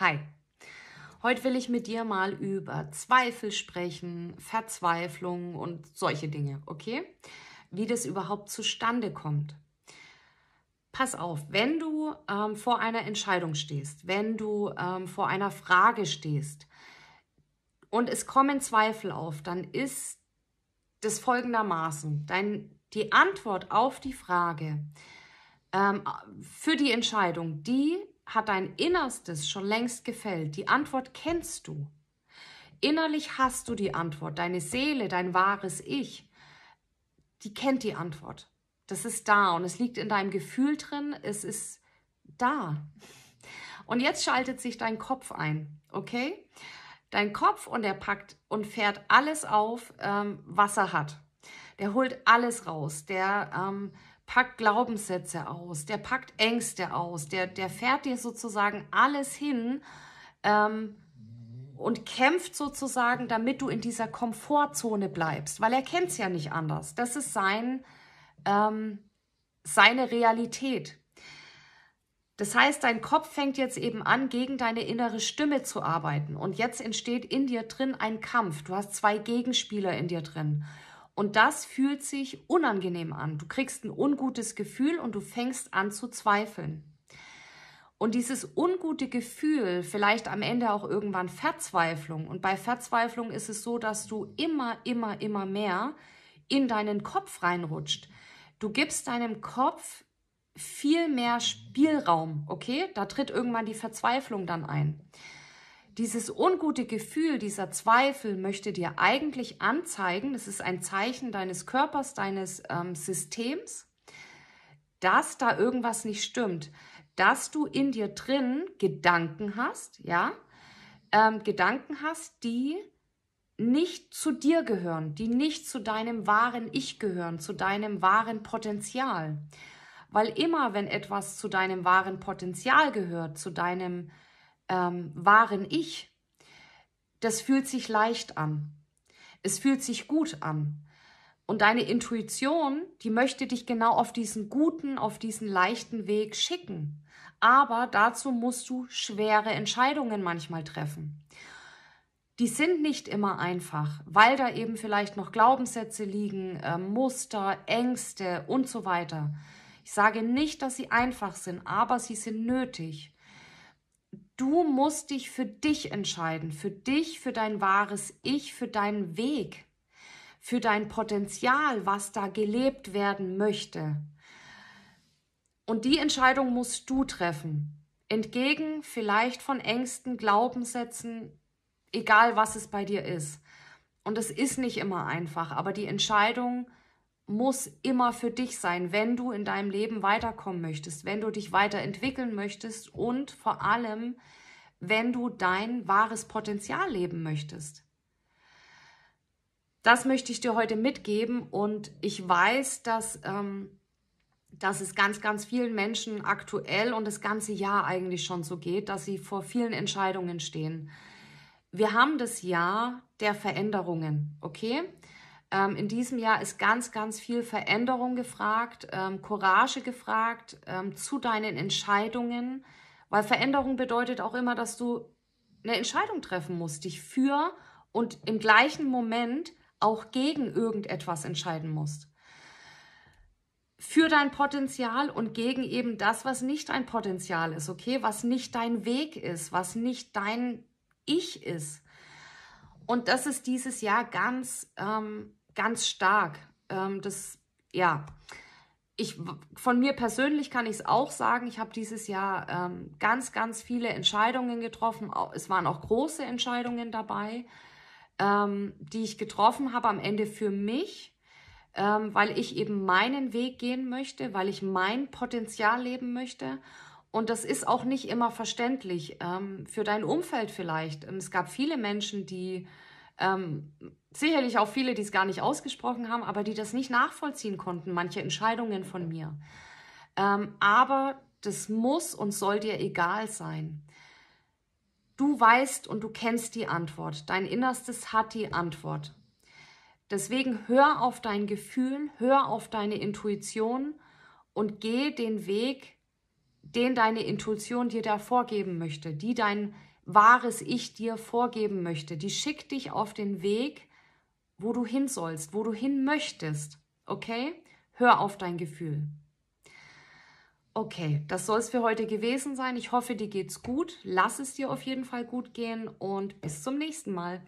Hi, heute will ich mit dir mal über Zweifel sprechen, Verzweiflung und solche Dinge, okay? Wie das überhaupt zustande kommt. Pass auf, wenn du ähm, vor einer Entscheidung stehst, wenn du ähm, vor einer Frage stehst und es kommen Zweifel auf, dann ist das folgendermaßen. Dein, die Antwort auf die Frage ähm, für die Entscheidung, die hat dein Innerstes schon längst gefällt. Die Antwort kennst du. Innerlich hast du die Antwort. Deine Seele, dein wahres Ich, die kennt die Antwort. Das ist da und es liegt in deinem Gefühl drin. Es ist da. Und jetzt schaltet sich dein Kopf ein, okay? Dein Kopf und er packt und fährt alles auf, ähm, was er hat. Der holt alles raus. Der ähm, packt Glaubenssätze aus, der packt Ängste aus, der, der fährt dir sozusagen alles hin ähm, und kämpft sozusagen, damit du in dieser Komfortzone bleibst, weil er kennt es ja nicht anders. Das ist sein, ähm, seine Realität. Das heißt, dein Kopf fängt jetzt eben an, gegen deine innere Stimme zu arbeiten. Und jetzt entsteht in dir drin ein Kampf. Du hast zwei Gegenspieler in dir drin. Und das fühlt sich unangenehm an. Du kriegst ein ungutes Gefühl und du fängst an zu zweifeln. Und dieses ungute Gefühl, vielleicht am Ende auch irgendwann Verzweiflung. Und bei Verzweiflung ist es so, dass du immer, immer, immer mehr in deinen Kopf reinrutscht. Du gibst deinem Kopf viel mehr Spielraum, okay? Da tritt irgendwann die Verzweiflung dann ein. Dieses ungute Gefühl, dieser Zweifel möchte dir eigentlich anzeigen, das ist ein Zeichen deines Körpers, deines ähm, Systems, dass da irgendwas nicht stimmt, dass du in dir drin Gedanken hast, ja, ähm, Gedanken hast, die nicht zu dir gehören, die nicht zu deinem wahren Ich gehören, zu deinem wahren Potenzial. Weil immer, wenn etwas zu deinem wahren Potenzial gehört, zu deinem ähm, wahren Ich, das fühlt sich leicht an. Es fühlt sich gut an. Und deine Intuition, die möchte dich genau auf diesen guten, auf diesen leichten Weg schicken. Aber dazu musst du schwere Entscheidungen manchmal treffen. Die sind nicht immer einfach, weil da eben vielleicht noch Glaubenssätze liegen, äh, Muster, Ängste und so weiter. Ich sage nicht, dass sie einfach sind, aber sie sind nötig. Du musst dich für dich entscheiden, für dich, für dein wahres Ich, für deinen Weg, für dein Potenzial, was da gelebt werden möchte. Und die Entscheidung musst du treffen. Entgegen vielleicht von Ängsten, Glaubenssätzen, egal was es bei dir ist. Und es ist nicht immer einfach, aber die Entscheidung muss immer für dich sein, wenn du in deinem Leben weiterkommen möchtest, wenn du dich weiterentwickeln möchtest und vor allem, wenn du dein wahres Potenzial leben möchtest. Das möchte ich dir heute mitgeben und ich weiß, dass, ähm, dass es ganz, ganz vielen Menschen aktuell und das ganze Jahr eigentlich schon so geht, dass sie vor vielen Entscheidungen stehen. Wir haben das Jahr der Veränderungen, okay? Ähm, in diesem Jahr ist ganz, ganz viel Veränderung gefragt, ähm, Courage gefragt ähm, zu deinen Entscheidungen, weil Veränderung bedeutet auch immer, dass du eine Entscheidung treffen musst, dich für und im gleichen Moment auch gegen irgendetwas entscheiden musst. Für dein Potenzial und gegen eben das, was nicht dein Potenzial ist, okay? Was nicht dein Weg ist, was nicht dein Ich ist. Und das ist dieses Jahr ganz ähm, ganz stark. Ähm, das, ja, ich, von mir persönlich kann ich es auch sagen, ich habe dieses Jahr ähm, ganz, ganz viele Entscheidungen getroffen. Es waren auch große Entscheidungen dabei, ähm, die ich getroffen habe am Ende für mich, ähm, weil ich eben meinen Weg gehen möchte, weil ich mein Potenzial leben möchte. Und das ist auch nicht immer verständlich ähm, für dein Umfeld vielleicht. Es gab viele Menschen, die ähm, sicherlich auch viele, die es gar nicht ausgesprochen haben, aber die das nicht nachvollziehen konnten, manche Entscheidungen von mir. Ähm, aber das muss und soll dir egal sein. Du weißt und du kennst die Antwort. Dein Innerstes hat die Antwort. Deswegen hör auf dein Gefühl, hör auf deine Intuition und geh den Weg den deine Intuition dir da vorgeben möchte, die dein wahres Ich dir vorgeben möchte, die schickt dich auf den Weg, wo du hin sollst, wo du hin möchtest. Okay? Hör auf dein Gefühl. Okay, das soll es für heute gewesen sein. Ich hoffe, dir geht's gut. Lass es dir auf jeden Fall gut gehen und bis zum nächsten Mal.